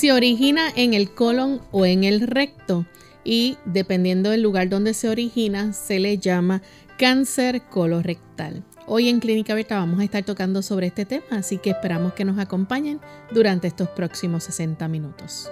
Se origina en el colon o en el recto y dependiendo del lugar donde se origina se le llama cáncer colorectal. Hoy en Clínica Abierta vamos a estar tocando sobre este tema, así que esperamos que nos acompañen durante estos próximos 60 minutos.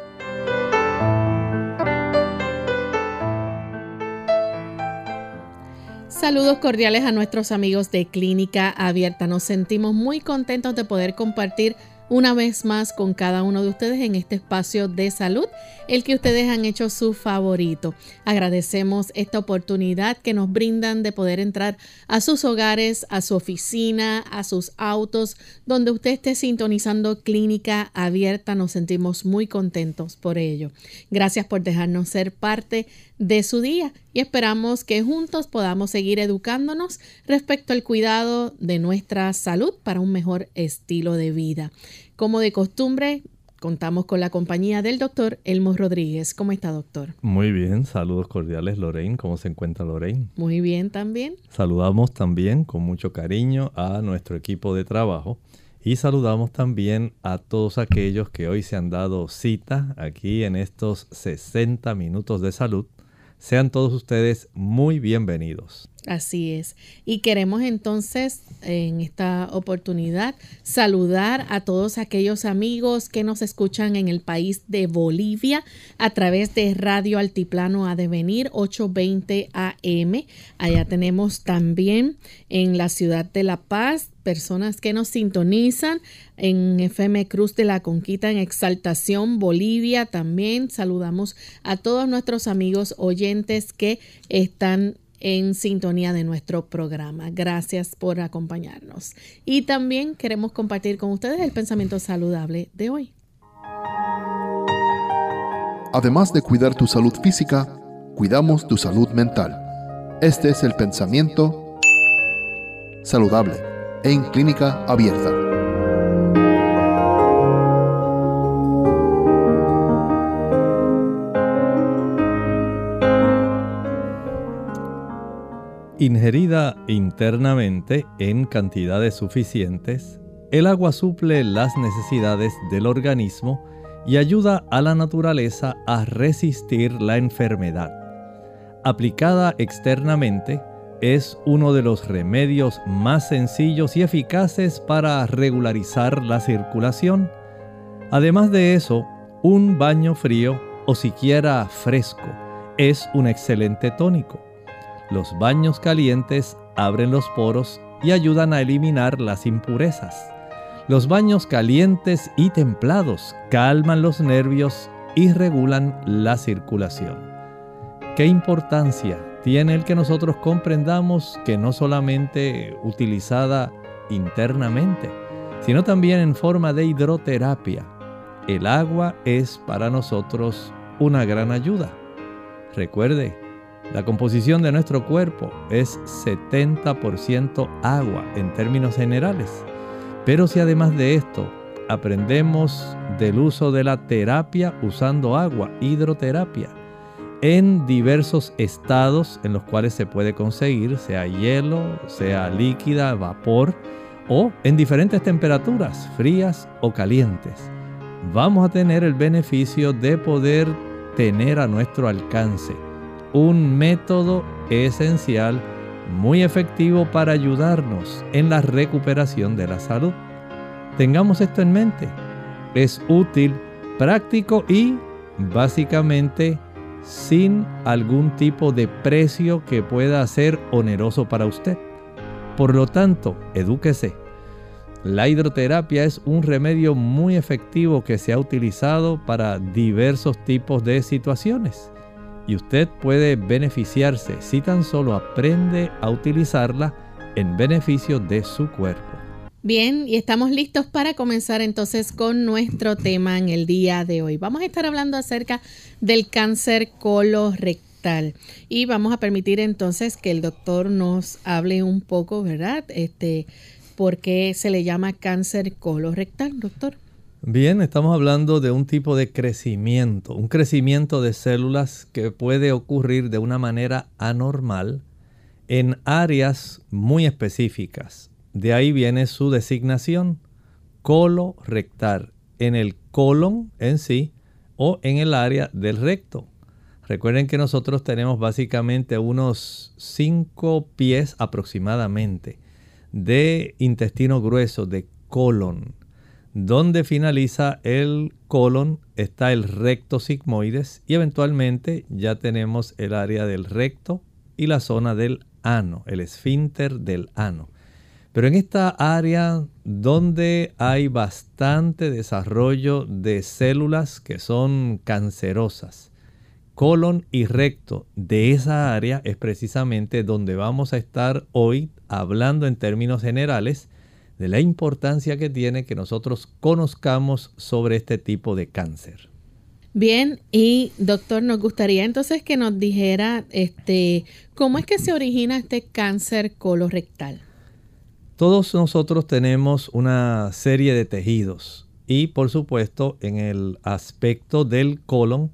Saludos cordiales a nuestros amigos de Clínica Abierta. Nos sentimos muy contentos de poder compartir una vez más con cada uno de ustedes en este espacio de salud, el que ustedes han hecho su favorito. Agradecemos esta oportunidad que nos brindan de poder entrar a sus hogares, a su oficina, a sus autos, donde usted esté sintonizando clínica abierta. Nos sentimos muy contentos por ello. Gracias por dejarnos ser parte de su día y esperamos que juntos podamos seguir educándonos respecto al cuidado de nuestra salud para un mejor estilo de vida. Como de costumbre, contamos con la compañía del doctor Elmo Rodríguez. ¿Cómo está, doctor? Muy bien, saludos cordiales, Lorraine. ¿Cómo se encuentra Lorraine? Muy bien también. Saludamos también con mucho cariño a nuestro equipo de trabajo y saludamos también a todos aquellos que hoy se han dado cita aquí en estos 60 minutos de salud sean todos ustedes muy bienvenidos. Así es. Y queremos entonces en esta oportunidad saludar a todos aquellos amigos que nos escuchan en el país de Bolivia a través de Radio Altiplano a devenir 820 AM. Allá tenemos también en la ciudad de La Paz personas que nos sintonizan en FM Cruz de la Conquista en Exaltación Bolivia también. Saludamos a todos nuestros amigos oyentes que están en sintonía de nuestro programa. Gracias por acompañarnos. Y también queremos compartir con ustedes el pensamiento saludable de hoy. Además de cuidar tu salud física, cuidamos tu salud mental. Este es el pensamiento saludable en clínica abierta. Ingerida internamente en cantidades suficientes, el agua suple las necesidades del organismo y ayuda a la naturaleza a resistir la enfermedad. Aplicada externamente, es uno de los remedios más sencillos y eficaces para regularizar la circulación. Además de eso, un baño frío o siquiera fresco es un excelente tónico. Los baños calientes abren los poros y ayudan a eliminar las impurezas. Los baños calientes y templados calman los nervios y regulan la circulación. ¿Qué importancia tiene el que nosotros comprendamos que no solamente utilizada internamente, sino también en forma de hidroterapia, el agua es para nosotros una gran ayuda? Recuerde, la composición de nuestro cuerpo es 70% agua en términos generales. Pero si además de esto aprendemos del uso de la terapia usando agua, hidroterapia, en diversos estados en los cuales se puede conseguir, sea hielo, sea líquida, vapor, o en diferentes temperaturas, frías o calientes, vamos a tener el beneficio de poder tener a nuestro alcance un método esencial muy efectivo para ayudarnos en la recuperación de la salud. Tengamos esto en mente. Es útil, práctico y básicamente sin algún tipo de precio que pueda ser oneroso para usted. Por lo tanto, edúquese. La hidroterapia es un remedio muy efectivo que se ha utilizado para diversos tipos de situaciones y usted puede beneficiarse si tan solo aprende a utilizarla en beneficio de su cuerpo. Bien, y estamos listos para comenzar entonces con nuestro tema en el día de hoy. Vamos a estar hablando acerca del cáncer colorectal y vamos a permitir entonces que el doctor nos hable un poco, ¿verdad? Este, ¿por qué se le llama cáncer colorectal, doctor? Bien, estamos hablando de un tipo de crecimiento, un crecimiento de células que puede ocurrir de una manera anormal en áreas muy específicas de ahí viene su designación, colorectal, en el colon en sí o en el área del recto. Recuerden que nosotros tenemos básicamente unos 5 pies aproximadamente de intestino grueso, de colon. Donde finaliza el colon está el recto sigmoides y eventualmente ya tenemos el área del recto y la zona del ano, el esfínter del ano. Pero en esta área donde hay bastante desarrollo de células que son cancerosas, colon y recto de esa área es precisamente donde vamos a estar hoy hablando en términos generales de la importancia que tiene que nosotros conozcamos sobre este tipo de cáncer. Bien, y doctor, nos gustaría entonces que nos dijera este, cómo es que se origina este cáncer colorectal. Todos nosotros tenemos una serie de tejidos y por supuesto en el aspecto del colon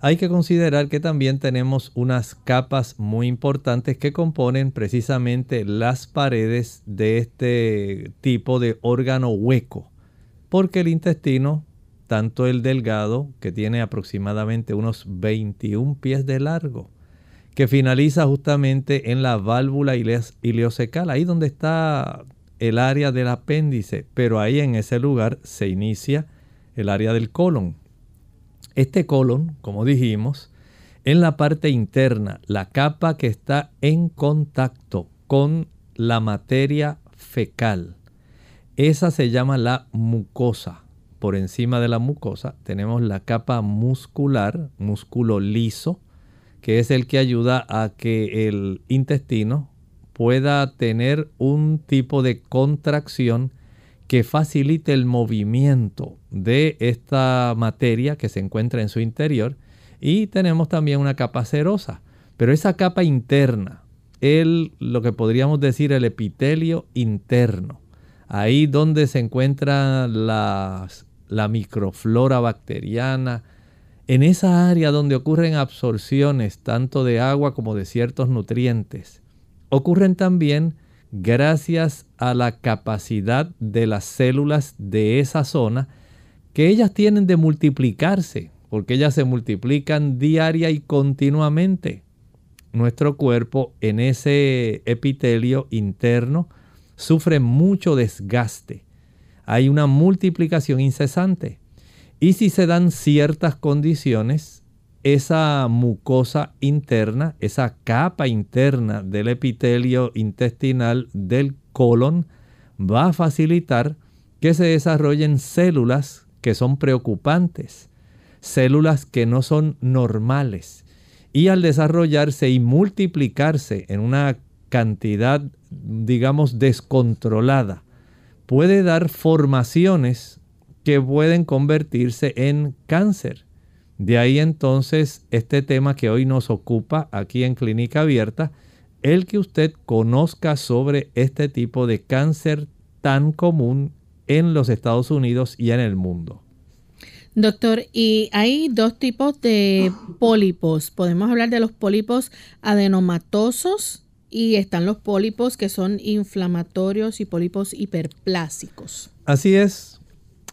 hay que considerar que también tenemos unas capas muy importantes que componen precisamente las paredes de este tipo de órgano hueco. Porque el intestino, tanto el delgado, que tiene aproximadamente unos 21 pies de largo, que finaliza justamente en la válvula ileocecal, ahí donde está el área del apéndice, pero ahí en ese lugar se inicia el área del colon. Este colon, como dijimos, en la parte interna, la capa que está en contacto con la materia fecal. Esa se llama la mucosa. Por encima de la mucosa tenemos la capa muscular, músculo liso, que es el que ayuda a que el intestino pueda tener un tipo de contracción que facilite el movimiento de esta materia que se encuentra en su interior. Y tenemos también una capa cerosa. Pero esa capa interna, el, lo que podríamos decir el epitelio interno, ahí donde se encuentra la microflora bacteriana, en esa área donde ocurren absorciones tanto de agua como de ciertos nutrientes, ocurren también gracias a la capacidad de las células de esa zona que ellas tienen de multiplicarse, porque ellas se multiplican diaria y continuamente. Nuestro cuerpo en ese epitelio interno sufre mucho desgaste. Hay una multiplicación incesante. Y si se dan ciertas condiciones, esa mucosa interna, esa capa interna del epitelio intestinal del colon, va a facilitar que se desarrollen células que son preocupantes, células que no son normales. Y al desarrollarse y multiplicarse en una cantidad, digamos, descontrolada, puede dar formaciones que pueden convertirse en cáncer. De ahí entonces este tema que hoy nos ocupa aquí en Clínica Abierta, el que usted conozca sobre este tipo de cáncer tan común en los Estados Unidos y en el mundo. Doctor, y hay dos tipos de pólipos. Podemos hablar de los pólipos adenomatosos y están los pólipos que son inflamatorios y pólipos hiperplásicos. Así es.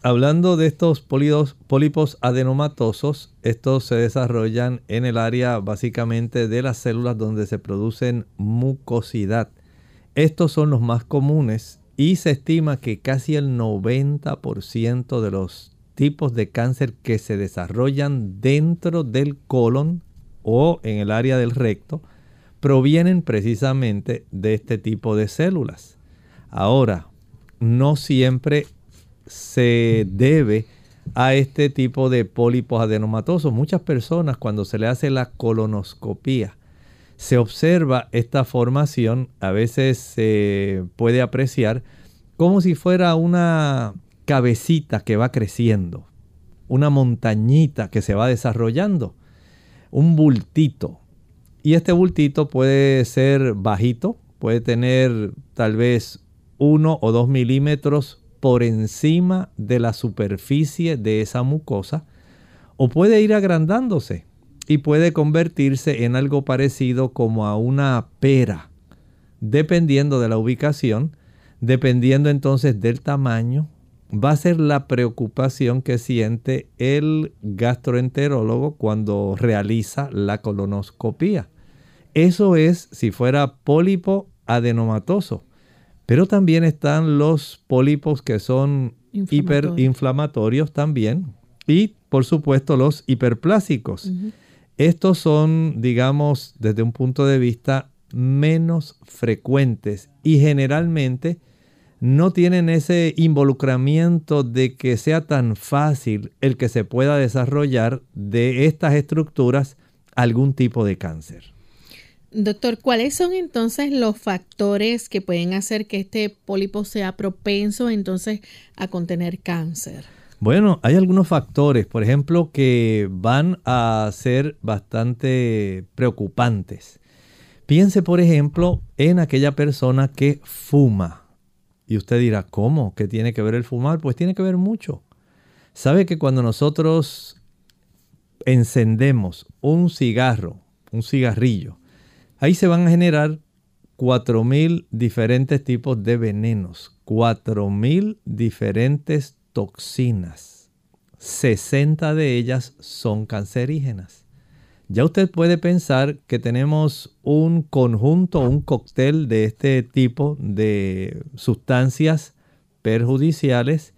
Hablando de estos pólipos adenomatosos, estos se desarrollan en el área básicamente de las células donde se producen mucosidad. Estos son los más comunes y se estima que casi el 90% de los tipos de cáncer que se desarrollan dentro del colon o en el área del recto provienen precisamente de este tipo de células. Ahora, no siempre se debe a este tipo de pólipos adenomatosos. Muchas personas cuando se le hace la colonoscopía se observa esta formación, a veces se puede apreciar como si fuera una cabecita que va creciendo, una montañita que se va desarrollando, un bultito. Y este bultito puede ser bajito, puede tener tal vez uno o dos milímetros por encima de la superficie de esa mucosa, o puede ir agrandándose y puede convertirse en algo parecido como a una pera, dependiendo de la ubicación, dependiendo entonces del tamaño, va a ser la preocupación que siente el gastroenterólogo cuando realiza la colonoscopía. Eso es si fuera pólipo adenomatoso. Pero también están los pólipos que son hiperinflamatorios también. Y por supuesto los hiperplásicos. Estos son, digamos, desde un punto de vista menos frecuentes y generalmente no tienen ese involucramiento de que sea tan fácil el que se pueda desarrollar de estas estructuras algún tipo de cáncer. Doctor, ¿cuáles son entonces los factores que pueden hacer que este pólipo sea propenso entonces a contener cáncer? Bueno, hay algunos factores, por ejemplo, que van a ser bastante preocupantes. Piense, por ejemplo, en aquella persona que fuma. Y usted dirá, ¿cómo? ¿Qué tiene que ver el fumar? Pues tiene que ver mucho. ¿Sabe que cuando nosotros encendemos un cigarro, un cigarrillo, ahí se van a generar 4.000 diferentes tipos de venenos, 4.000 diferentes toxinas. 60 de ellas son cancerígenas. Ya usted puede pensar que tenemos un conjunto, un cóctel de este tipo de sustancias perjudiciales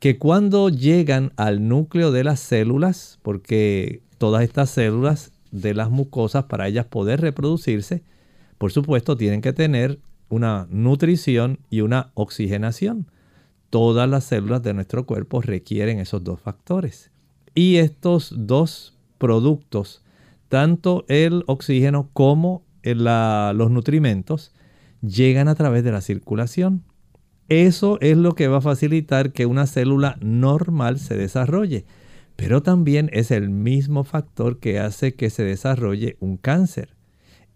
que cuando llegan al núcleo de las células, porque todas estas células de las mucosas, para ellas poder reproducirse, por supuesto tienen que tener una nutrición y una oxigenación todas las células de nuestro cuerpo requieren esos dos factores. Y estos dos productos, tanto el oxígeno como los nutrimentos, llegan a través de la circulación. Eso es lo que va a facilitar que una célula normal se desarrolle, pero también es el mismo factor que hace que se desarrolle un cáncer,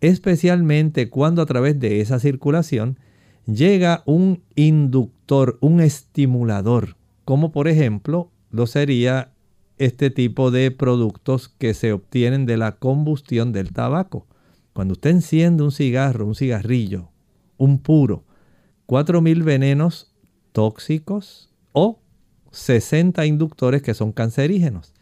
especialmente cuando a través de esa circulación llega un inductor, un estimulador, como por ejemplo lo sería este tipo de productos que se obtienen de la combustión del tabaco. Cuando usted enciende un cigarro, un cigarrillo, un puro, 4.000 venenos tóxicos o 60 inductores que son cancerígenos.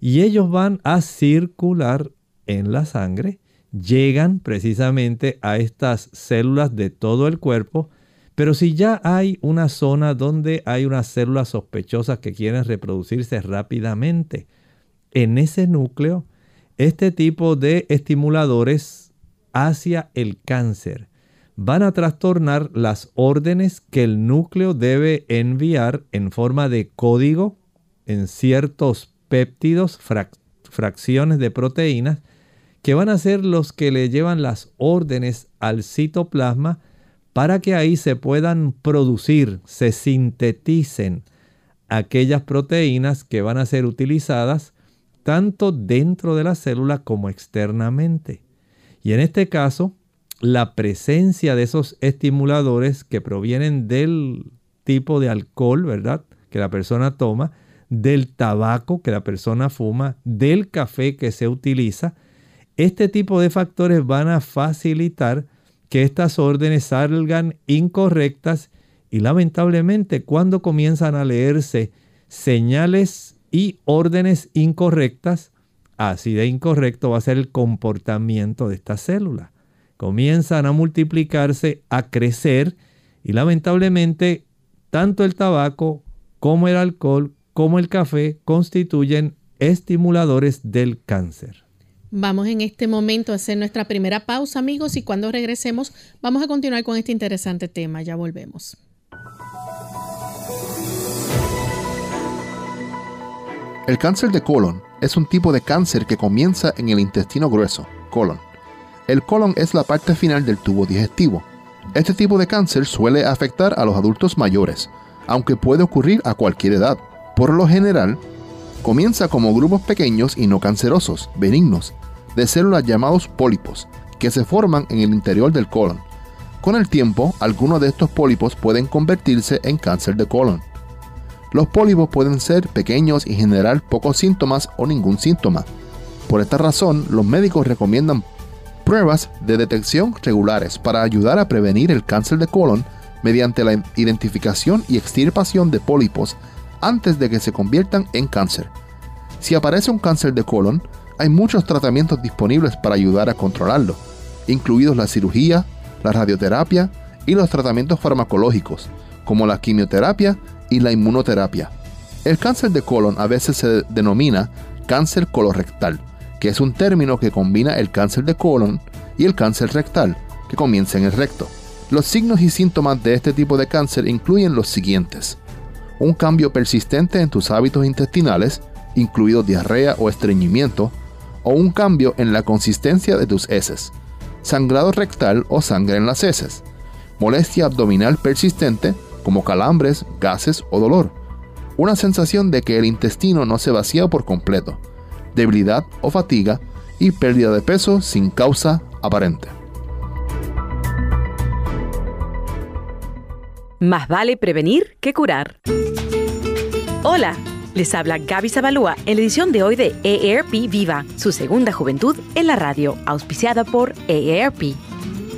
Y ellos van a circular en la sangre llegan precisamente a estas células de todo el cuerpo, pero si ya hay una zona donde hay unas células sospechosas que quieren reproducirse rápidamente, en ese núcleo, este tipo de estimuladores hacia el cáncer van a trastornar las órdenes que el núcleo debe enviar en forma de código en ciertos péptidos, fracciones de proteínas, que van a ser los que le llevan las órdenes al citoplasma para que ahí se puedan producir, se sinteticen aquellas proteínas que van a ser utilizadas tanto dentro de la célula como externamente. Y en este caso, la presencia de esos estimuladores que provienen del tipo de alcohol, ¿verdad? Que la persona toma, del tabaco que la persona fuma, del café que se utiliza, este tipo de factores van a facilitar que estas órdenes salgan incorrectas y lamentablemente cuando comienzan a leerse señales y órdenes incorrectas, así de incorrecto va a ser el comportamiento de esta célula. Comienzan a multiplicarse, a crecer y lamentablemente tanto el tabaco como el alcohol como el café constituyen estimuladores del cáncer. Vamos en este momento a hacer nuestra primera pausa, amigos, y cuando regresemos vamos a continuar con este interesante tema. Ya volvemos. El cáncer de colon es un tipo de cáncer que comienza en el intestino grueso, colon. El colon es la parte final del tubo digestivo. Este tipo de cáncer suele afectar a los adultos mayores, aunque puede ocurrir a cualquier edad. Por lo general, comienza como grupos pequeños y no cancerosos, benignos, de células llamados pólipos, que se forman en el interior del colon. Con el tiempo, algunos de estos pólipos pueden convertirse en cáncer de colon. Los pólipos pueden ser pequeños y generar pocos síntomas o ningún síntoma. Por esta razón, los médicos recomiendan pruebas de detección regulares para ayudar a prevenir el cáncer de colon mediante la identificación y extirpación de pólipos antes de que se conviertan en cáncer. Si aparece un cáncer de colon, hay muchos tratamientos disponibles para ayudar a controlarlo, incluidos la cirugía, la radioterapia y los tratamientos farmacológicos, como la quimioterapia y la inmunoterapia. El cáncer de colon a veces se denomina cáncer colorectal, que es un término que combina el cáncer de colon y el cáncer rectal, que comienza en el recto. Los signos y síntomas de este tipo de cáncer incluyen los siguientes. Un cambio persistente en tus hábitos intestinales, incluido diarrea o estreñimiento, o un cambio en la consistencia de tus heces, sangrado rectal o sangre en las heces, molestia abdominal persistente como calambres, gases o dolor, una sensación de que el intestino no se vacía por completo, debilidad o fatiga y pérdida de peso sin causa aparente. Más vale prevenir que curar. Hola, les habla Gaby Zabalúa en la edición de hoy de EARP Viva, su segunda juventud en la radio, auspiciada por EARP.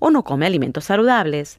o no come alimentos saludables.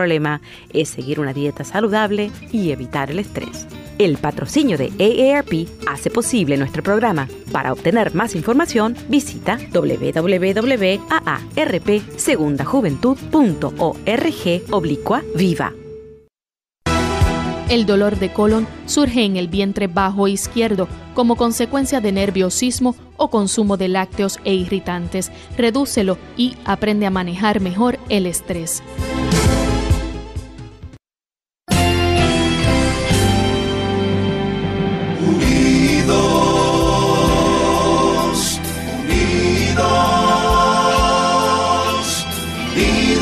es seguir una dieta saludable y evitar el estrés. El patrocinio de AARP hace posible nuestro programa. Para obtener más información, visita www.aarpsegundajuventud.org oblicua viva. El dolor de colon surge en el vientre bajo izquierdo como consecuencia de nerviosismo o consumo de lácteos e irritantes. Redúcelo y aprende a manejar mejor el estrés.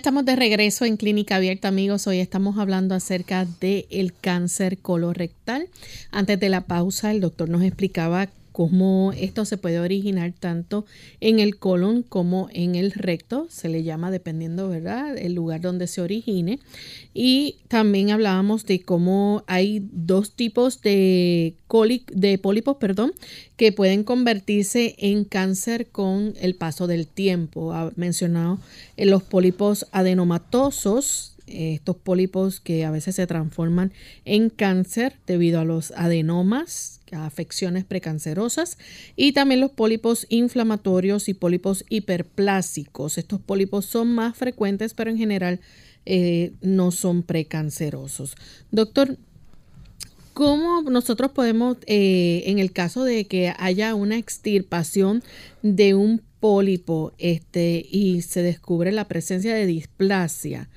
Estamos de regreso en Clínica Abierta, amigos. Hoy estamos hablando acerca del cáncer colorectal. Antes de la pausa, el doctor nos explicaba cómo esto se puede originar tanto en el colon como en el recto, se le llama dependiendo, ¿verdad?, el lugar donde se origine. Y también hablábamos de cómo hay dos tipos de, de pólipos, perdón, que pueden convertirse en cáncer con el paso del tiempo. Ha mencionado eh, los pólipos adenomatosos, estos pólipos que a veces se transforman en cáncer debido a los adenomas afecciones precancerosas y también los pólipos inflamatorios y pólipos hiperplásicos. Estos pólipos son más frecuentes, pero en general eh, no son precancerosos. Doctor, ¿cómo nosotros podemos, eh, en el caso de que haya una extirpación de un pólipo este, y se descubre la presencia de displasia,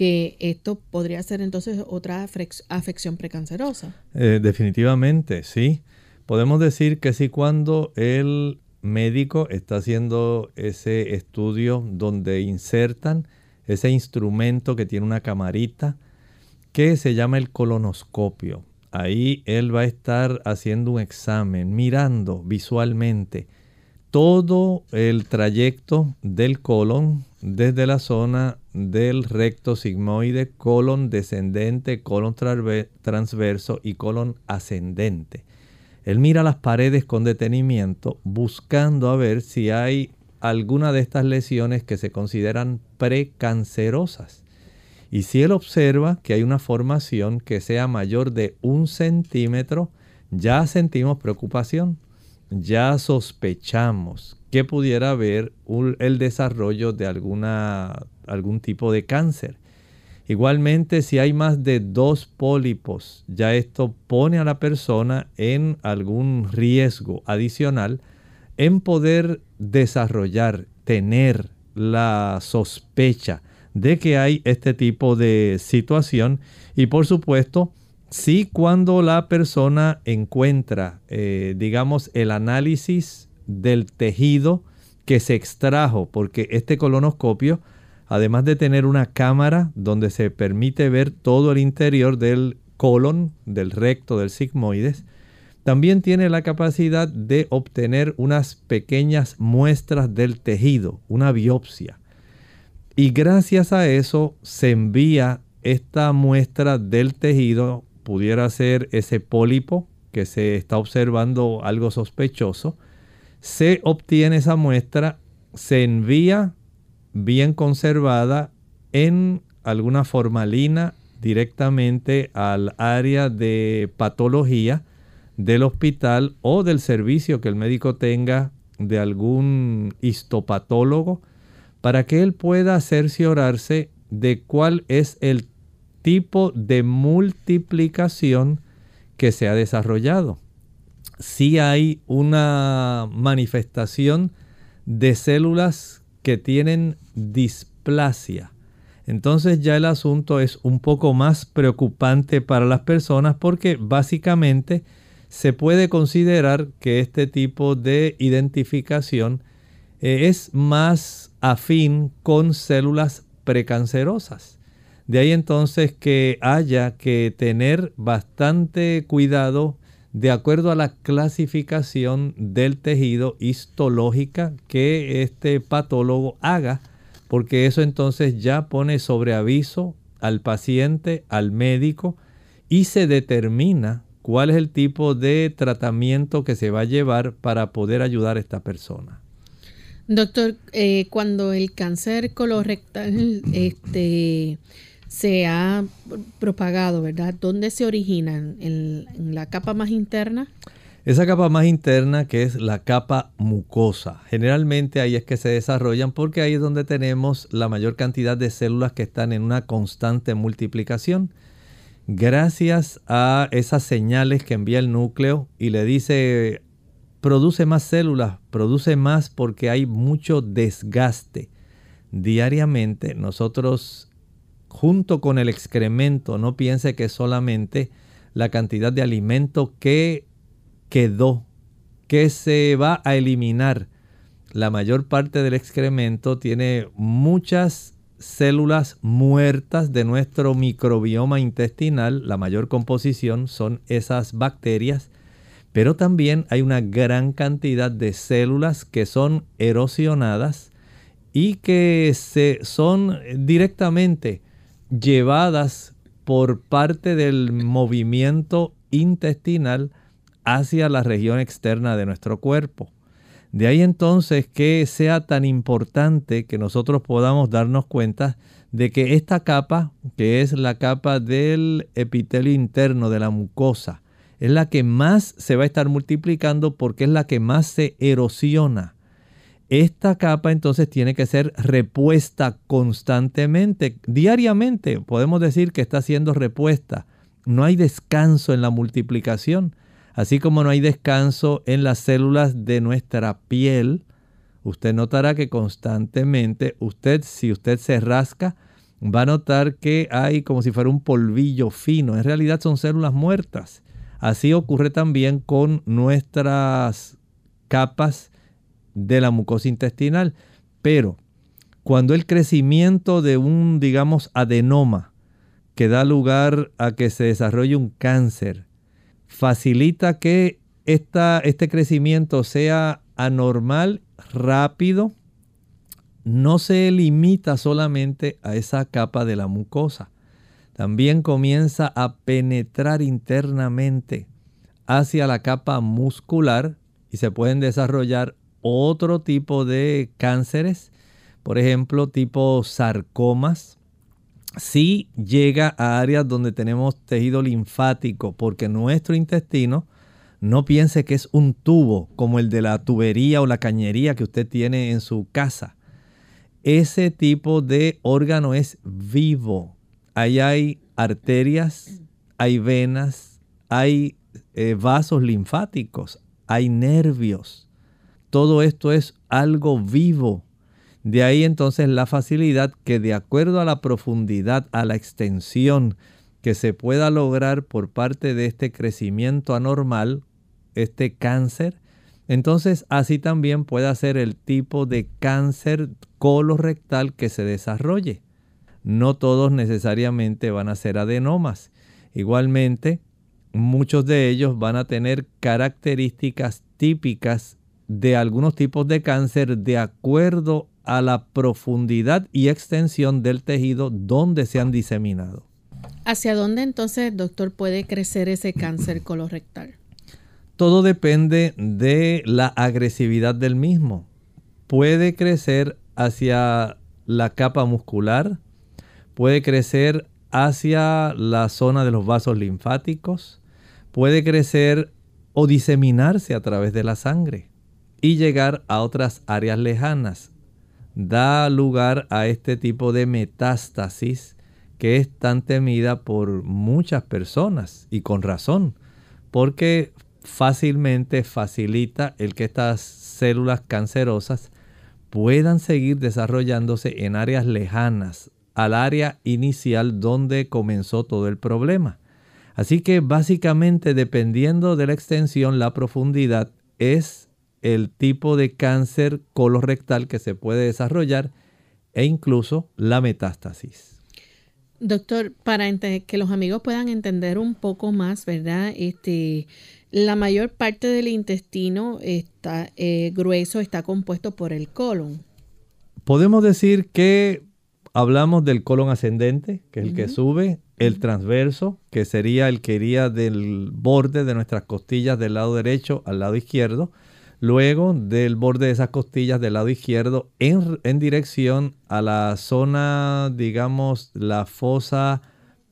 que esto podría ser entonces otra afección precancerosa? Eh, definitivamente, sí. Podemos decir que sí cuando el médico está haciendo ese estudio donde insertan ese instrumento que tiene una camarita que se llama el colonoscopio. Ahí él va a estar haciendo un examen, mirando visualmente todo el trayecto del colon desde la zona del recto sigmoide, colon descendente, colon transverso y colon ascendente. Él mira las paredes con detenimiento buscando a ver si hay alguna de estas lesiones que se consideran precancerosas. Y si él observa que hay una formación que sea mayor de un centímetro, ya sentimos preocupación, ya sospechamos que pudiera haber el desarrollo de alguna, algún tipo de cáncer. Igualmente, si hay más de dos pólipos, ya esto pone a la persona en algún riesgo adicional en poder desarrollar, tener la sospecha de que hay este tipo de situación y por supuesto, si cuando la persona encuentra, eh, digamos, el análisis del tejido que se extrajo, porque este colonoscopio además de tener una cámara donde se permite ver todo el interior del colon, del recto, del sigmoides, también tiene la capacidad de obtener unas pequeñas muestras del tejido, una biopsia. Y gracias a eso se envía esta muestra del tejido, pudiera ser ese pólipo que se está observando algo sospechoso, se obtiene esa muestra, se envía bien conservada en alguna formalina directamente al área de patología del hospital o del servicio que el médico tenga de algún histopatólogo para que él pueda cerciorarse de cuál es el tipo de multiplicación que se ha desarrollado. Si hay una manifestación de células que tienen displasia. Entonces ya el asunto es un poco más preocupante para las personas porque básicamente se puede considerar que este tipo de identificación eh, es más afín con células precancerosas. De ahí entonces que haya que tener bastante cuidado de acuerdo a la clasificación del tejido histológica que este patólogo haga, porque eso entonces ya pone sobre aviso al paciente, al médico, y se determina cuál es el tipo de tratamiento que se va a llevar para poder ayudar a esta persona. Doctor, eh, cuando el cáncer colorectal este, se ha propagado, ¿verdad? ¿Dónde se originan? ¿En, la capa más interna? Esa capa más interna que es la capa mucosa. Generalmente ahí es que se desarrollan porque ahí es donde tenemos la mayor cantidad de células que están en una constante multiplicación. Gracias a esas señales que envía el núcleo y le dice, produce más células, produce más porque hay mucho desgaste. Diariamente nosotros junto con el excremento, no piense que solamente la cantidad de alimento que quedó, que se va a eliminar. La mayor parte del excremento tiene muchas células muertas de nuestro microbioma intestinal. La mayor composición son esas bacterias. Pero también hay una gran cantidad de células que son erosionadas y que se son directamente llevadas por parte del movimiento intestinal hacia la región externa de nuestro cuerpo. De ahí entonces que sea tan importante que nosotros podamos darnos cuenta de que esta capa, que es la capa del epitelio interno de la mucosa, es la que más se va a estar multiplicando porque es la que más se erosiona. Esta capa entonces tiene que ser repuesta constantemente, diariamente. Podemos decir que está siendo repuesta. No hay descanso en la multiplicación, así como no hay descanso en las células de nuestra piel. Usted notará que constantemente, usted, si usted se rasca, va a notar que hay como si fuera un polvillo fino. En realidad son células muertas. Así ocurre también con nuestras capas de la mucosa intestinal. Pero cuando el crecimiento de un, digamos, adenoma que da lugar a que se desarrolle un cáncer, facilita que este crecimiento sea anormal, rápido, no se limita solamente a esa capa de la mucosa. También comienza a penetrar internamente hacia la capa muscular y se pueden desarrollar otro tipo de cánceres, por ejemplo, tipo sarcomas. Si llega a áreas donde tenemos tejido linfático, porque nuestro intestino no piense que es un tubo como el de la tubería o la cañería que usted tiene en su casa. Ese tipo de órgano es vivo. Ahí hay arterias, hay venas, hay eh, vasos linfáticos, hay nervios. Todo esto es algo vivo. De ahí entonces la facilidad que de acuerdo a la profundidad, a la extensión que se pueda lograr por parte de este crecimiento anormal, este cáncer, entonces así también puede ser el tipo de cáncer colorectal que se desarrolle. No todos necesariamente van a ser adenomas. Igualmente, muchos de ellos van a tener características típicas de algunos tipos de cáncer de acuerdo a la profundidad y extensión del tejido donde se han diseminado. ¿Hacia dónde entonces, doctor, puede crecer ese cáncer colorectal? Todo depende de la agresividad del mismo. Puede crecer hacia la capa muscular, puede crecer hacia la zona de los vasos linfáticos, puede crecer o diseminarse a través de la sangre y llegar a otras áreas lejanas. Da lugar a este tipo de metástasis que es tan temida por muchas personas y con razón, porque fácilmente facilita el que estas células cancerosas puedan seguir desarrollándose en áreas lejanas al área inicial donde comenzó todo el problema. Así que básicamente dependiendo de la extensión, la profundidad es el tipo de cáncer colorectal que se puede desarrollar e incluso la metástasis. Doctor, para que los amigos puedan entender un poco más, ¿verdad? Este, la mayor parte del intestino está eh, grueso está compuesto por el colon. Podemos decir que hablamos del colon ascendente, que es el que sube, el transverso, que sería el que iría del borde de nuestras costillas del lado derecho al lado izquierdo, luego del borde de esas costillas del lado izquierdo en, dirección a la zona, digamos, la fosa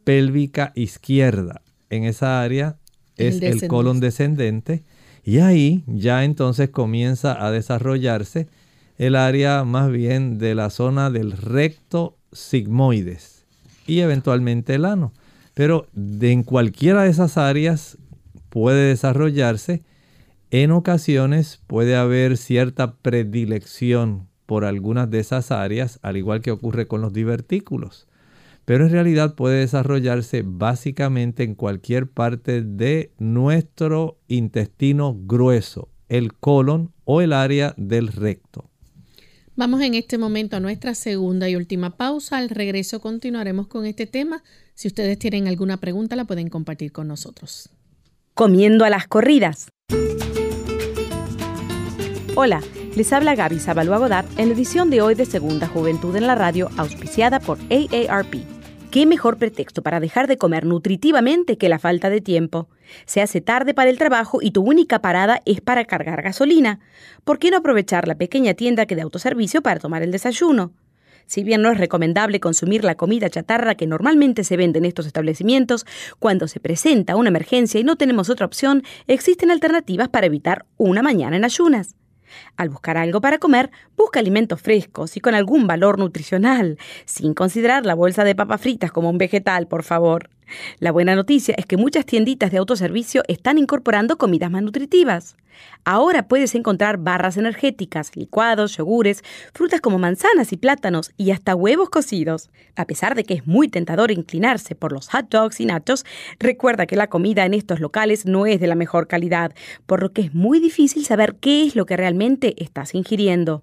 pélvica izquierda. En esa área es el, colon descendente y ahí ya entonces comienza a desarrollarse el área más bien de la zona del recto sigmoides y eventualmente el ano. Pero en cualquiera de esas áreas puede desarrollarse en ocasiones puede haber cierta predilección por algunas de esas áreas, al igual que ocurre con los divertículos. Pero en realidad puede desarrollarse básicamente en cualquier parte de nuestro intestino grueso, el colon o el área del recto. Vamos en este momento a nuestra segunda y última pausa. Al regreso continuaremos con este tema. Si ustedes tienen alguna pregunta la pueden compartir con nosotros. Comiendo a las corridas. Hola, les habla Gaby Zabalúa en la edición de hoy de Segunda Juventud en la Radio, auspiciada por AARP. ¿Qué mejor pretexto para dejar de comer nutritivamente que la falta de tiempo? Se hace tarde para el trabajo y tu única parada es para cargar gasolina. ¿Por qué no aprovechar la pequeña tienda que de autoservicio para tomar el desayuno? Si bien no es recomendable consumir la comida chatarra que normalmente se vende en estos establecimientos, cuando se presenta una emergencia y no tenemos otra opción, existen alternativas para evitar una mañana en ayunas. Al buscar algo para comer, busca alimentos frescos y con algún valor nutricional, sin considerar la bolsa de papas fritas como un vegetal, por favor. La buena noticia es que muchas tienditas de autoservicio están incorporando comidas más nutritivas. Ahora puedes encontrar barras energéticas, licuados, yogures, frutas como manzanas y plátanos y hasta huevos cocidos. A pesar de que es muy tentador inclinarse por los hot dogs y nachos, recuerda que la comida en estos locales no es de la mejor calidad, por lo que es muy difícil saber qué es lo que realmente estás ingiriendo.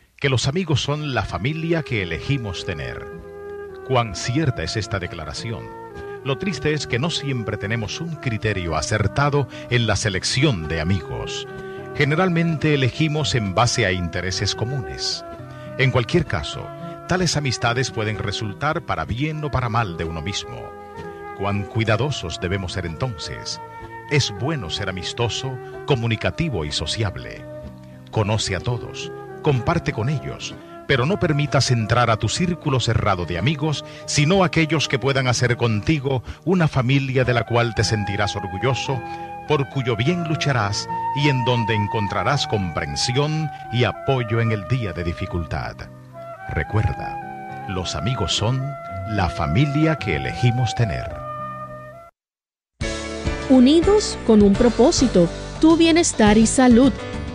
que los amigos son la familia que elegimos tener. Cuán cierta es esta declaración. Lo triste es que no siempre tenemos un criterio acertado en la selección de amigos. Generalmente elegimos en base a intereses comunes. En cualquier caso, tales amistades pueden resultar para bien o para mal de uno mismo. Cuán cuidadosos debemos ser entonces. Es bueno ser amistoso, comunicativo y sociable. Conoce a todos comparte con ellos, pero no permitas entrar a tu círculo cerrado de amigos, sino aquellos que puedan hacer contigo una familia de la cual te sentirás orgulloso, por cuyo bien lucharás y en donde encontrarás comprensión y apoyo en el día de dificultad. Recuerda, los amigos son la familia que elegimos tener. Unidos con un propósito, tu bienestar y salud.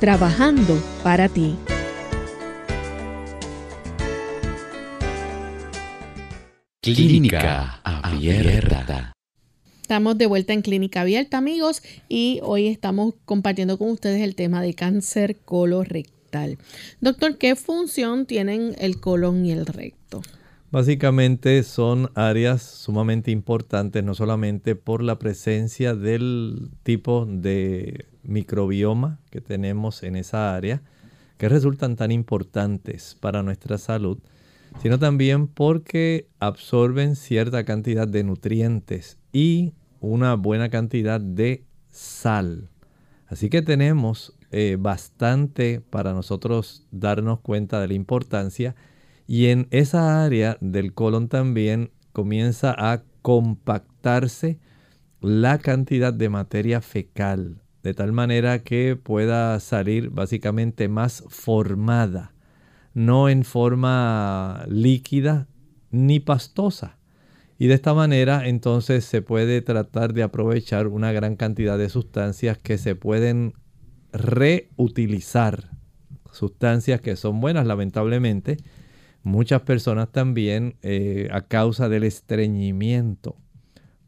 trabajando para ti. Clínica Abierta. Estamos de vuelta en Clínica Abierta, amigos, y hoy estamos compartiendo con ustedes el tema de cáncer colorectal. Doctor, ¿qué función tienen el colon y el recto? Básicamente son áreas sumamente importantes, no solamente por la presencia del tipo de microbioma que tenemos en esa área, que resultan tan importantes para nuestra salud, sino también porque absorben cierta cantidad de nutrientes y una buena cantidad de sal. Así que tenemos eh, bastante para nosotros darnos cuenta de la importancia y en esa área del colon también comienza a compactarse la cantidad de materia fecal de tal manera que pueda salir básicamente más formada, no en forma líquida ni pastosa. Y de esta manera entonces se puede tratar de aprovechar una gran cantidad de sustancias que se pueden reutilizar. Sustancias que son buenas, lamentablemente. Muchas personas también, eh, a causa del estreñimiento,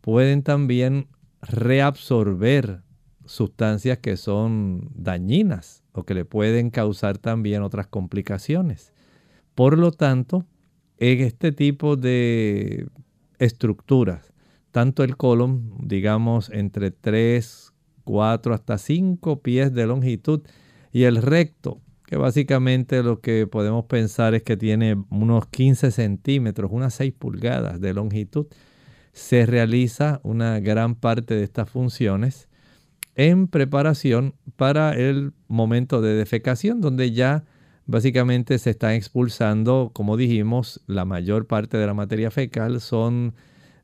pueden también reabsorber sustancias que son dañinas o que le pueden causar también otras complicaciones. Por lo tanto, en este tipo de estructuras, tanto el colon, digamos, entre 3, 4 hasta 5 pies de longitud, y el recto, que básicamente lo que podemos pensar es que tiene unos 15 centímetros, unas 6 pulgadas de longitud, se realiza una gran parte de estas funciones en preparación para el momento de defecación, donde ya Básicamente se están expulsando, como dijimos, la mayor parte de la materia fecal. Son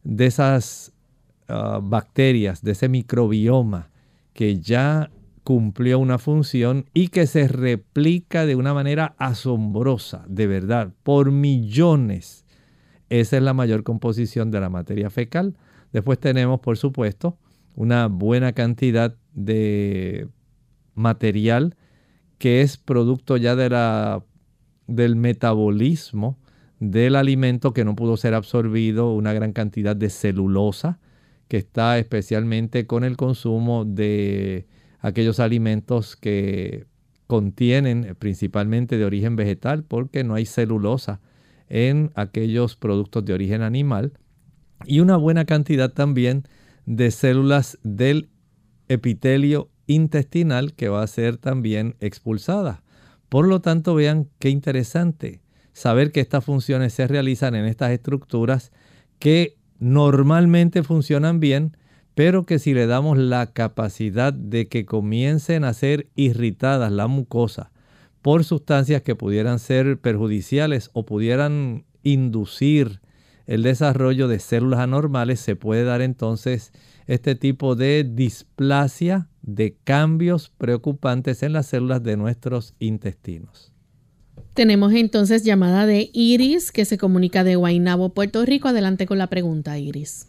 de esas ah, bacterias, de ese microbioma que ya cumplió una función y que se replica de una manera asombrosa, de verdad, por millones. Esa es la mayor composición de la materia fecal. Después tenemos, por supuesto, una buena cantidad de material que es producto ya de la, del metabolismo del alimento que no pudo ser absorbido, una gran cantidad de celulosa que está especialmente con el consumo de aquellos alimentos que contienen principalmente de origen vegetal porque no hay celulosa en aquellos productos de origen animal y una buena cantidad también de células del epitelio intestinal que va a ser también expulsada. Por lo tanto, vean qué interesante saber que estas funciones se realizan en estas estructuras que normalmente funcionan bien, pero que si le damos la capacidad de que comiencen a ser irritadas la mucosa por sustancias que pudieran ser perjudiciales o pudieran inducir el desarrollo de células anormales, se puede dar entonces este tipo de displasia, de cambios preocupantes en las células de nuestros intestinos. Tenemos entonces llamada de Iris que se comunica de Guaynabo, Puerto Rico. Adelante con la pregunta, Iris.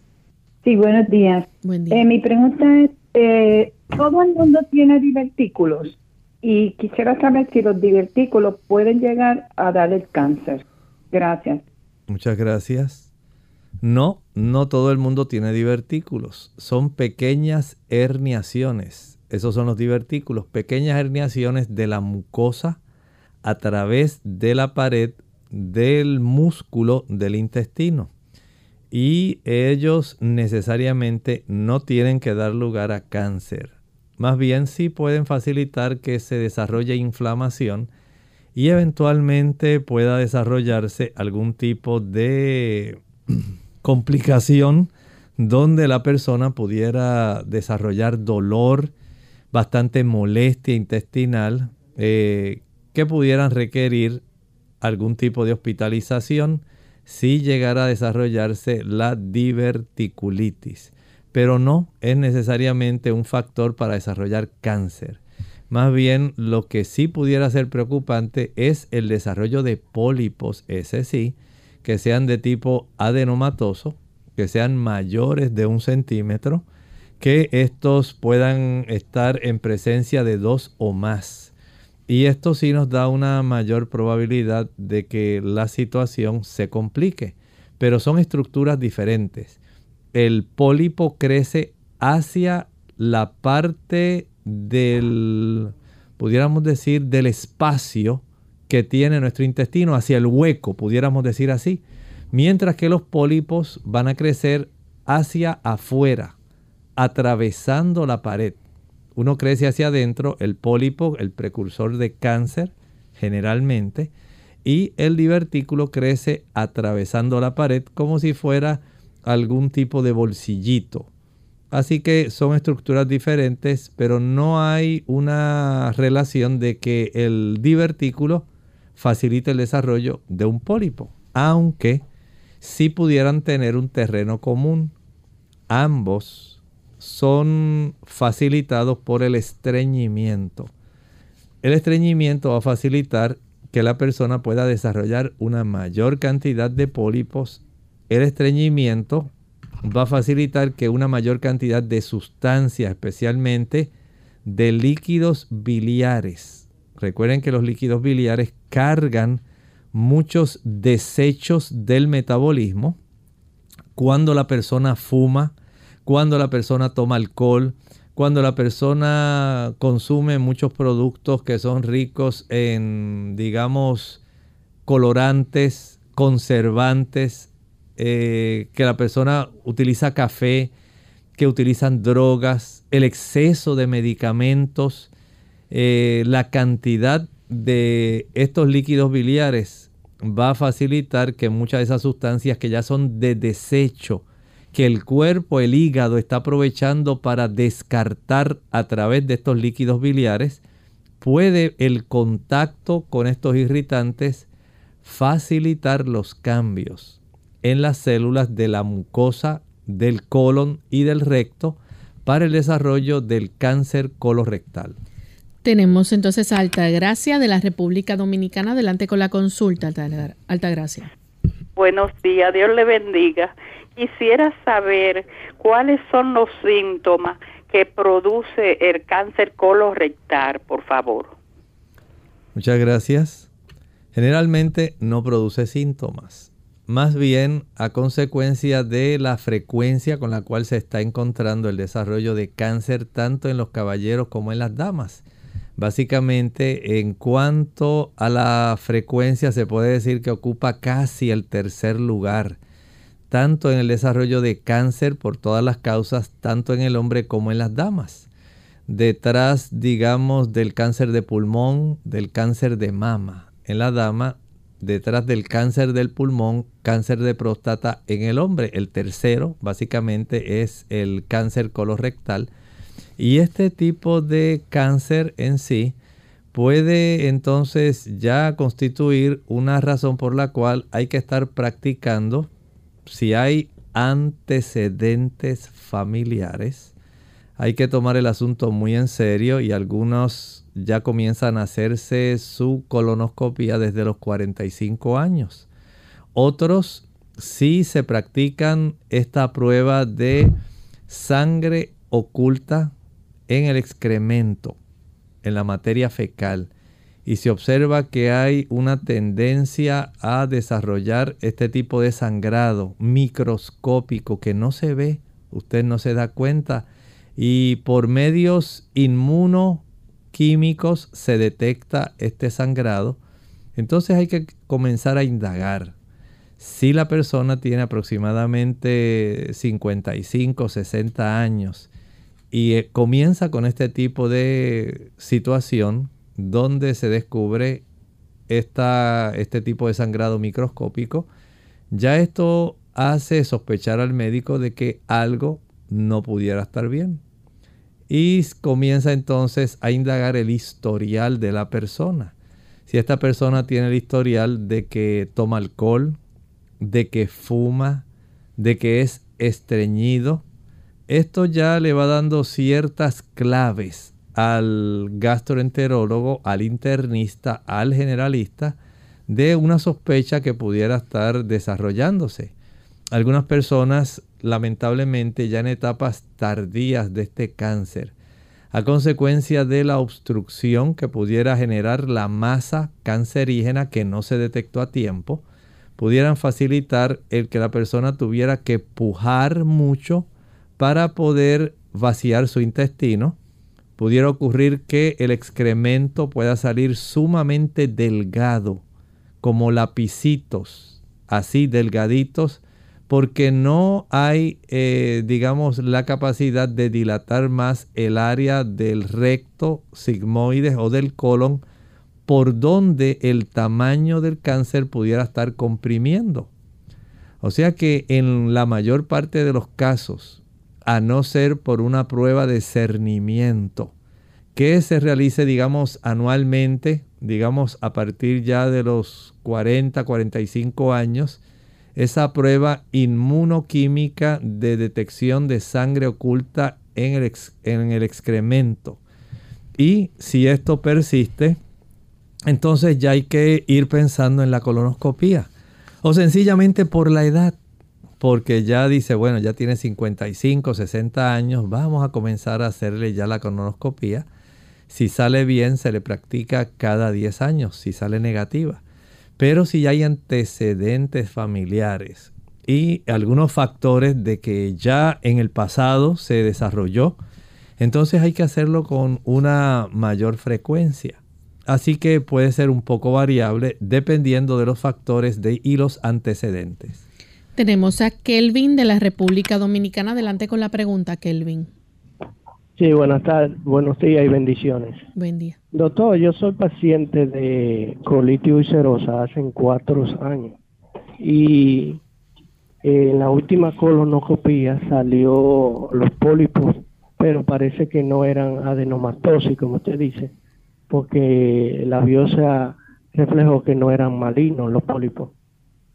Sí, buenos días. Eh, mi pregunta es, eh, todo el mundo tiene divertículos y quisiera saber si los divertículos pueden llegar a dar el cáncer. Gracias. Muchas gracias. No, no todo el mundo tiene divertículos. Son pequeñas herniaciones. Esos son los divertículos, pequeñas herniaciones de la mucosa a través de la pared del músculo del intestino y ellos necesariamente no tienen que dar lugar a cáncer. Más bien sí pueden facilitar que se desarrolle inflamación y eventualmente pueda desarrollarse algún tipo de complicación donde la persona pudiera desarrollar dolor, bastante molestia intestinal, eh, que pudieran requerir algún tipo de hospitalización si llegara a desarrollarse la diverticulitis. Pero no es necesariamente un factor para desarrollar cáncer. Más bien lo que sí pudiera ser preocupante es el desarrollo de pólipos, ese sí, que sean de tipo adenomatoso, que sean mayores de un centímetro, que estos puedan estar en presencia de dos o más y esto sí nos da una mayor probabilidad de que la situación se complique, pero son estructuras diferentes. El pólipo crece hacia la parte del, pudiéramos decir, del espacio que tiene nuestro intestino, hacia el hueco, pudiéramos decir así, mientras que los pólipos van a crecer hacia afuera, atravesando la pared. Uno crece hacia adentro, el pólipo, el precursor de cáncer, generalmente, y el divertículo crece atravesando la pared como si fuera algún tipo de bolsillito. Así que son estructuras diferentes, pero no hay una relación de que el divertículo facilite el desarrollo de un pólipo, aunque sí pudieran tener un terreno común. Ambos son facilitados por el estreñimiento. El estreñimiento va a facilitar que la persona pueda desarrollar una mayor cantidad de pólipos. El estreñimiento va a facilitar que una mayor cantidad de sustancias, especialmente de líquidos biliares. Recuerden que los líquidos biliares cargan muchos desechos del metabolismo. Cuando la persona fuma, cuando la persona toma alcohol, cuando la persona consume muchos productos que son ricos en, digamos, colorantes, conservantes, eh, que la persona utiliza café, que utilizan drogas, el exceso de medicamentos, eh, la cantidad de estos líquidos biliares va a facilitar que muchas de esas sustancias que ya son de desecho que el cuerpo, el hígado, está aprovechando para descartar a través de estos líquidos biliares, puede el contacto con estos irritantes facilitar los cambios en las células de la mucosa del colon y del recto para el desarrollo del cáncer colorectal. Tenemos entonces a Altagracia de la República Dominicana. Adelante con la consulta, Altagracia. Buenos días, Dios le bendiga. Quisiera saber cuáles son los síntomas que produce el cáncer colorectal, por favor. Muchas gracias. Generalmente no produce síntomas, más bien a consecuencia de la frecuencia con la cual se está encontrando el desarrollo de cáncer tanto en los caballeros como en las damas. Básicamente, en cuanto a la frecuencia, se puede decir que ocupa casi el tercer lugar tanto en el desarrollo de cáncer por todas las causas, tanto en el hombre como en las damas. Detrás, digamos, del cáncer de pulmón, del cáncer de mama en la dama, detrás del cáncer del pulmón, cáncer de próstata en el hombre. El tercero, básicamente, es el cáncer colorectal. Y este tipo de cáncer en sí puede entonces ya constituir una razón por la cual hay que estar practicando si hay antecedentes familiares, hay que tomar el asunto muy en serio y algunos ya comienzan a hacerse su colonoscopia desde los 45 años. Otros sí se practican esta prueba de sangre oculta en el excremento, en la materia fecal y se observa que hay una tendencia a desarrollar este tipo de sangrado microscópico que no se ve, usted no se da cuenta y por medios inmunoquímicos se detecta este sangrado. Entonces hay que comenzar a indagar. Si la persona tiene aproximadamente 55, 60 años y eh, comienza con este tipo de situación, donde se descubre este tipo de sangrado microscópico, ya esto hace sospechar al médico de que algo no pudiera estar bien. Y comienza entonces a indagar el historial de la persona. Si esta persona tiene el historial de que toma alcohol, de que fuma, de que es estreñido, esto ya le va dando ciertas claves al gastroenterólogo, al internista, al generalista, de una sospecha que pudiera estar desarrollándose. Algunas personas, lamentablemente, ya en etapas tardías de este cáncer, a consecuencia de la obstrucción que pudiera generar la masa cancerígena que no se detectó a tiempo, pudieran facilitar el que la persona tuviera que pujar mucho para poder vaciar su intestino pudiera ocurrir que el excremento pueda salir sumamente delgado, como lapicitos, así delgaditos, porque no hay, eh, digamos, la capacidad de dilatar más el área del recto, sigmoides o del colon, por donde el tamaño del cáncer pudiera estar comprimiendo. O sea que en la mayor parte de los casos, a no ser por una prueba de cernimiento que se realice, digamos, anualmente, digamos, a partir ya de los 40, 45 años, esa prueba inmunoquímica de detección de sangre oculta en el, en el excremento. Y si esto persiste, entonces ya hay que ir pensando en la colonoscopía. O sencillamente por la edad porque ya dice, bueno, ya tiene 55, 60 años, vamos a comenzar a hacerle ya la colonoscopía. Si sale bien, se le practica cada 10 años, si sale negativa. Pero si hay antecedentes familiares y algunos factores de que ya en el pasado se desarrolló, entonces hay que hacerlo con una mayor frecuencia. Así que puede ser un poco variable dependiendo de los factores de, y los antecedentes. Tenemos a Kelvin de la República Dominicana. Adelante con la pregunta, Kelvin. Sí, buenas tardes, buenos días y bendiciones. Buen día. Doctor, yo soy paciente de colitis ulcerosa hace cuatro años y en la última colonoscopia salió los pólipos, pero parece que no eran adenomatosis, como usted dice. porque la biopsia reflejó que no eran malignos los pólipos.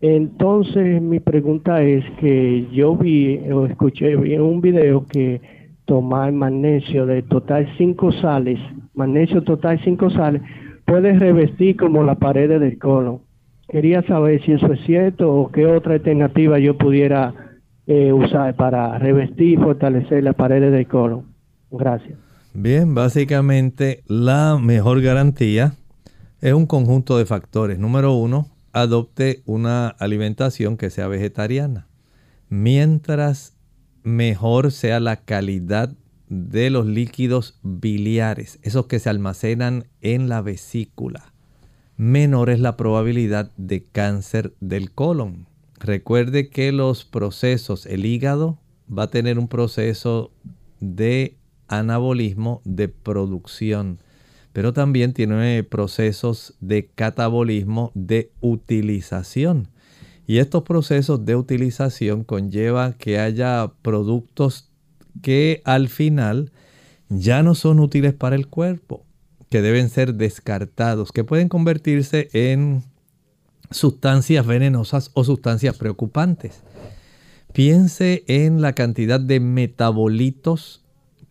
Entonces mi pregunta es que yo vi o escuché en un video que tomar magnesio de total 5 sales, magnesio total 5 sales, puede revestir como la pared del colon. Quería saber si eso es cierto o qué otra alternativa yo pudiera eh, usar para revestir y fortalecer las paredes del colon. Gracias. Bien, básicamente la mejor garantía es un conjunto de factores. Número uno, adopte una alimentación que sea vegetariana. Mientras mejor sea la calidad de los líquidos biliares, esos que se almacenan en la vesícula, menor es la probabilidad de cáncer del colon. Recuerde que los procesos, el hígado va a tener un proceso de anabolismo de producción pero también tiene procesos de catabolismo de utilización. Y estos procesos de utilización conlleva que haya productos que al final ya no son útiles para el cuerpo, que deben ser descartados, que pueden convertirse en sustancias venenosas o sustancias preocupantes. Piense en la cantidad de metabolitos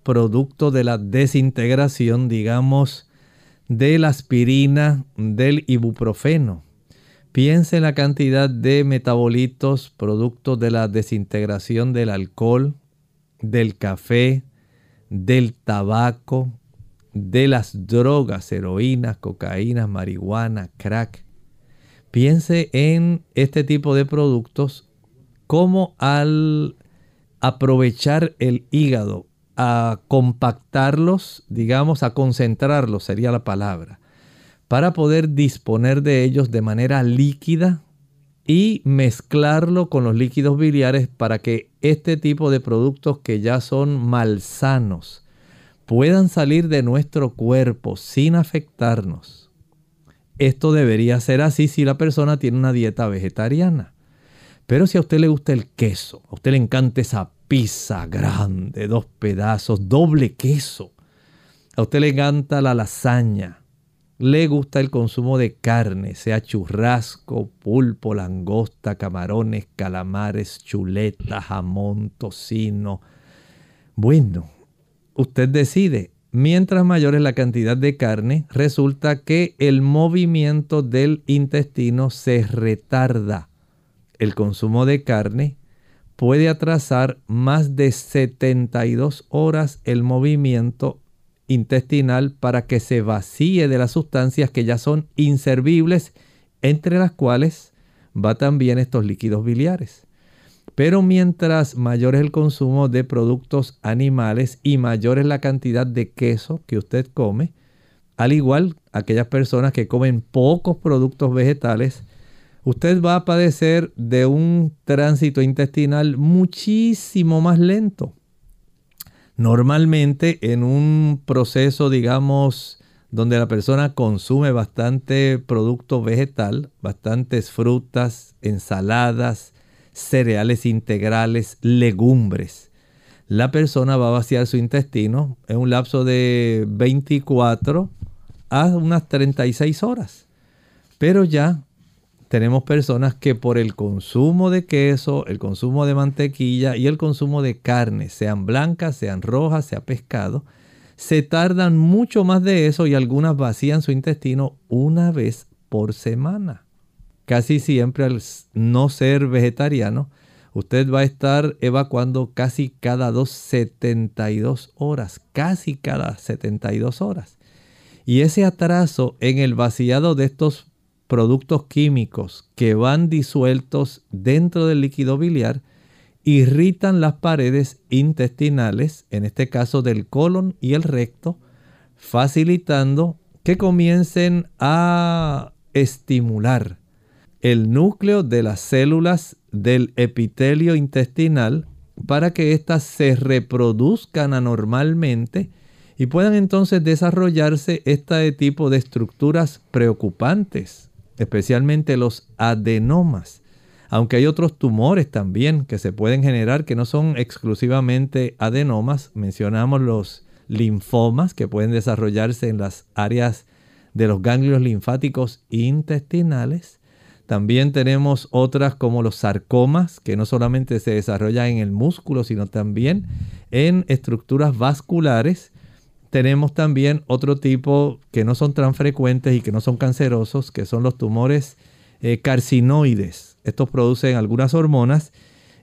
producto de la desintegración, digamos, de la aspirina, del ibuprofeno. Piense en la cantidad de metabolitos producto de la desintegración del alcohol, del café, del tabaco, de las drogas, heroína, cocaína, marihuana, crack. Piense en este tipo de productos como al aprovechar el hígado a compactarlos, digamos, a concentrarlos sería la palabra, para poder disponer de ellos de manera líquida y mezclarlo con los líquidos biliares para que este tipo de productos que ya son malsanos puedan salir de nuestro cuerpo sin afectarnos. Esto debería ser así si la persona tiene una dieta vegetariana. Pero si a usted le gusta el queso, a usted le encanta esa pizza grande, dos pedazos, doble queso. A usted le encanta la lasaña. Le gusta el consumo de carne, sea churrasco, pulpo, langosta, camarones, calamares, chuleta, jamón, tocino. Bueno, usted decide. Mientras mayor es la cantidad de carne, resulta que el movimiento del intestino se retarda. El consumo de carne puede atrasar más de 72 horas el movimiento intestinal para que se vacíe de las sustancias que ya son inservibles, entre las cuales va también estos líquidos biliares. Pero mientras mayor es el consumo de productos animales y mayor es la cantidad de queso que usted come, al igual aquellas personas que comen pocos productos vegetales, usted va a padecer de un tránsito intestinal muchísimo más lento. Normalmente en un proceso, digamos, donde la persona consume bastante producto vegetal, bastantes frutas, ensaladas, cereales integrales, legumbres, la persona va a vaciar su intestino en un lapso de 24 a unas 36 horas. Pero ya tenemos personas que por el consumo de queso, el consumo de mantequilla y el consumo de carne, sean blancas, sean rojas, sea pescado, se tardan mucho más de eso y algunas vacían su intestino una vez por semana. Casi siempre al no ser vegetariano, usted va a estar evacuando casi cada dos 72 horas, casi cada 72 horas. Y ese atraso en el vaciado de estos productos químicos que van disueltos dentro del líquido biliar irritan las paredes intestinales, en este caso del colon y el recto, facilitando que comiencen a estimular el núcleo de las células del epitelio intestinal para que éstas se reproduzcan anormalmente y puedan entonces desarrollarse este tipo de estructuras preocupantes especialmente los adenomas. Aunque hay otros tumores también que se pueden generar que no son exclusivamente adenomas. Mencionamos los linfomas que pueden desarrollarse en las áreas de los ganglios linfáticos intestinales. También tenemos otras como los sarcomas, que no solamente se desarrollan en el músculo, sino también en estructuras vasculares. Tenemos también otro tipo que no son tan frecuentes y que no son cancerosos, que son los tumores eh, carcinoides. Estos producen algunas hormonas.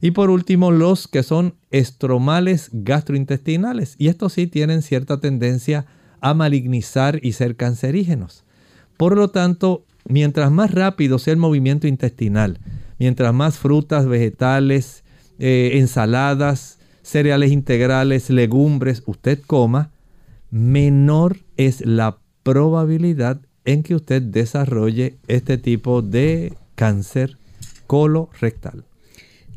Y por último, los que son estromales gastrointestinales. Y estos sí tienen cierta tendencia a malignizar y ser cancerígenos. Por lo tanto, mientras más rápido sea el movimiento intestinal, mientras más frutas, vegetales, eh, ensaladas, cereales integrales, legumbres usted coma, menor es la probabilidad en que usted desarrolle este tipo de cáncer colorectal.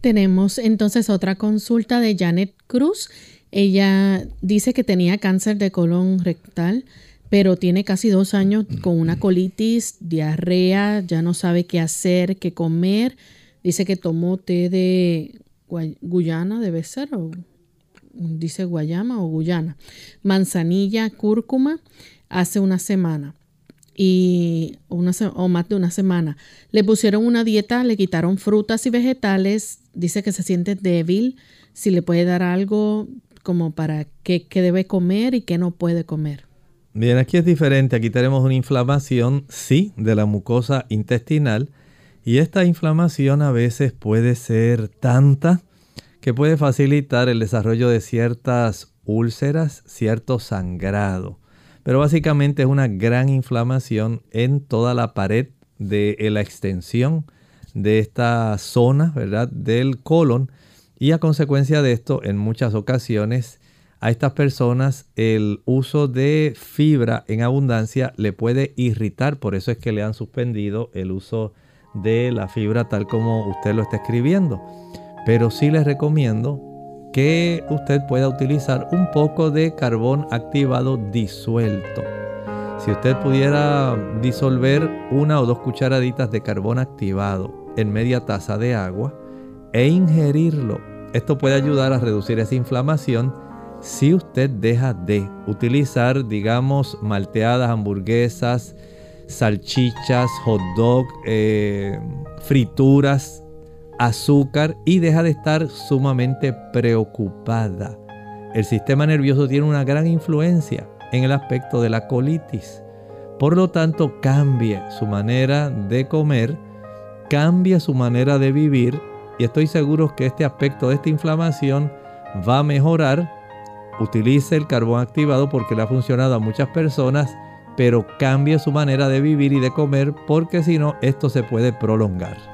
Tenemos entonces otra consulta de Janet Cruz. Ella dice que tenía cáncer de colon rectal pero tiene casi dos años con una colitis, diarrea, ya no sabe qué hacer, qué comer. Dice que tomó té de Guyana, debe ser, o dice Guayama o Guyana, manzanilla, cúrcuma, hace una semana y una, o más de una semana. Le pusieron una dieta, le quitaron frutas y vegetales, dice que se siente débil, si le puede dar algo como para qué, qué debe comer y qué no puede comer. Bien, aquí es diferente. Aquí tenemos una inflamación, sí, de la mucosa intestinal. Y esta inflamación a veces puede ser tanta que puede facilitar el desarrollo de ciertas úlceras, cierto sangrado. Pero básicamente es una gran inflamación en toda la pared de la extensión de esta zona, ¿verdad? Del colon. Y a consecuencia de esto, en muchas ocasiones, a estas personas el uso de fibra en abundancia le puede irritar, por eso es que le han suspendido el uso de la fibra tal como usted lo está escribiendo. Pero sí les recomiendo que usted pueda utilizar un poco de carbón activado disuelto. Si usted pudiera disolver una o dos cucharaditas de carbón activado en media taza de agua e ingerirlo, esto puede ayudar a reducir esa inflamación si usted deja de utilizar, digamos, malteadas, hamburguesas, salchichas, hot dog, eh, frituras, azúcar y deja de estar sumamente preocupada. El sistema nervioso tiene una gran influencia en el aspecto de la colitis. Por lo tanto, cambie su manera de comer, cambie su manera de vivir y estoy seguro que este aspecto de esta inflamación va a mejorar Utilice el carbón activado porque le ha funcionado a muchas personas, pero cambie su manera de vivir y de comer porque si no, esto se puede prolongar.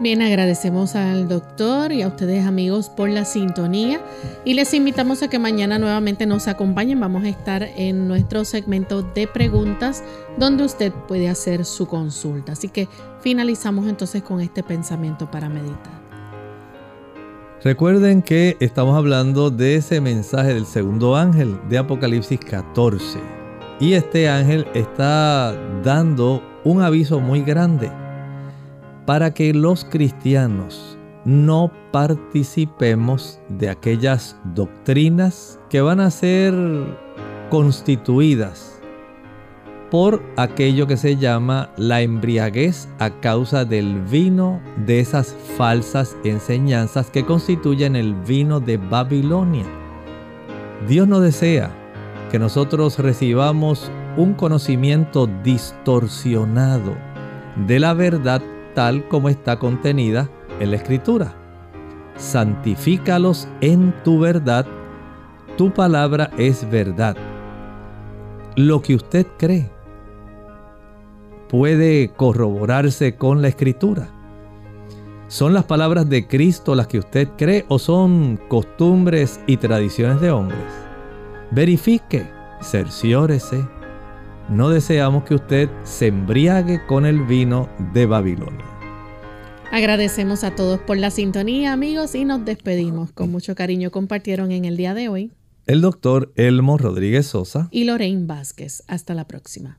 Bien, agradecemos al doctor y a ustedes amigos por la sintonía y les invitamos a que mañana nuevamente nos acompañen. Vamos a estar en nuestro segmento de preguntas donde usted puede hacer su consulta. Así que finalizamos entonces con este pensamiento para meditar. Recuerden que estamos hablando de ese mensaje del segundo ángel de Apocalipsis 14. Y este ángel está dando un aviso muy grande para que los cristianos no participemos de aquellas doctrinas que van a ser constituidas por aquello que se llama la embriaguez a causa del vino de esas falsas enseñanzas que constituyen el vino de Babilonia. Dios no desea que nosotros recibamos un conocimiento distorsionado de la verdad tal como está contenida en la Escritura. Santifícalos en tu verdad, tu palabra es verdad. Lo que usted cree puede corroborarse con la escritura. ¿Son las palabras de Cristo las que usted cree o son costumbres y tradiciones de hombres? Verifique, cerciórese. No deseamos que usted se embriague con el vino de Babilonia. Agradecemos a todos por la sintonía, amigos, y nos despedimos. Con mucho cariño compartieron en el día de hoy el doctor Elmo Rodríguez Sosa y Lorraine Vázquez. Hasta la próxima.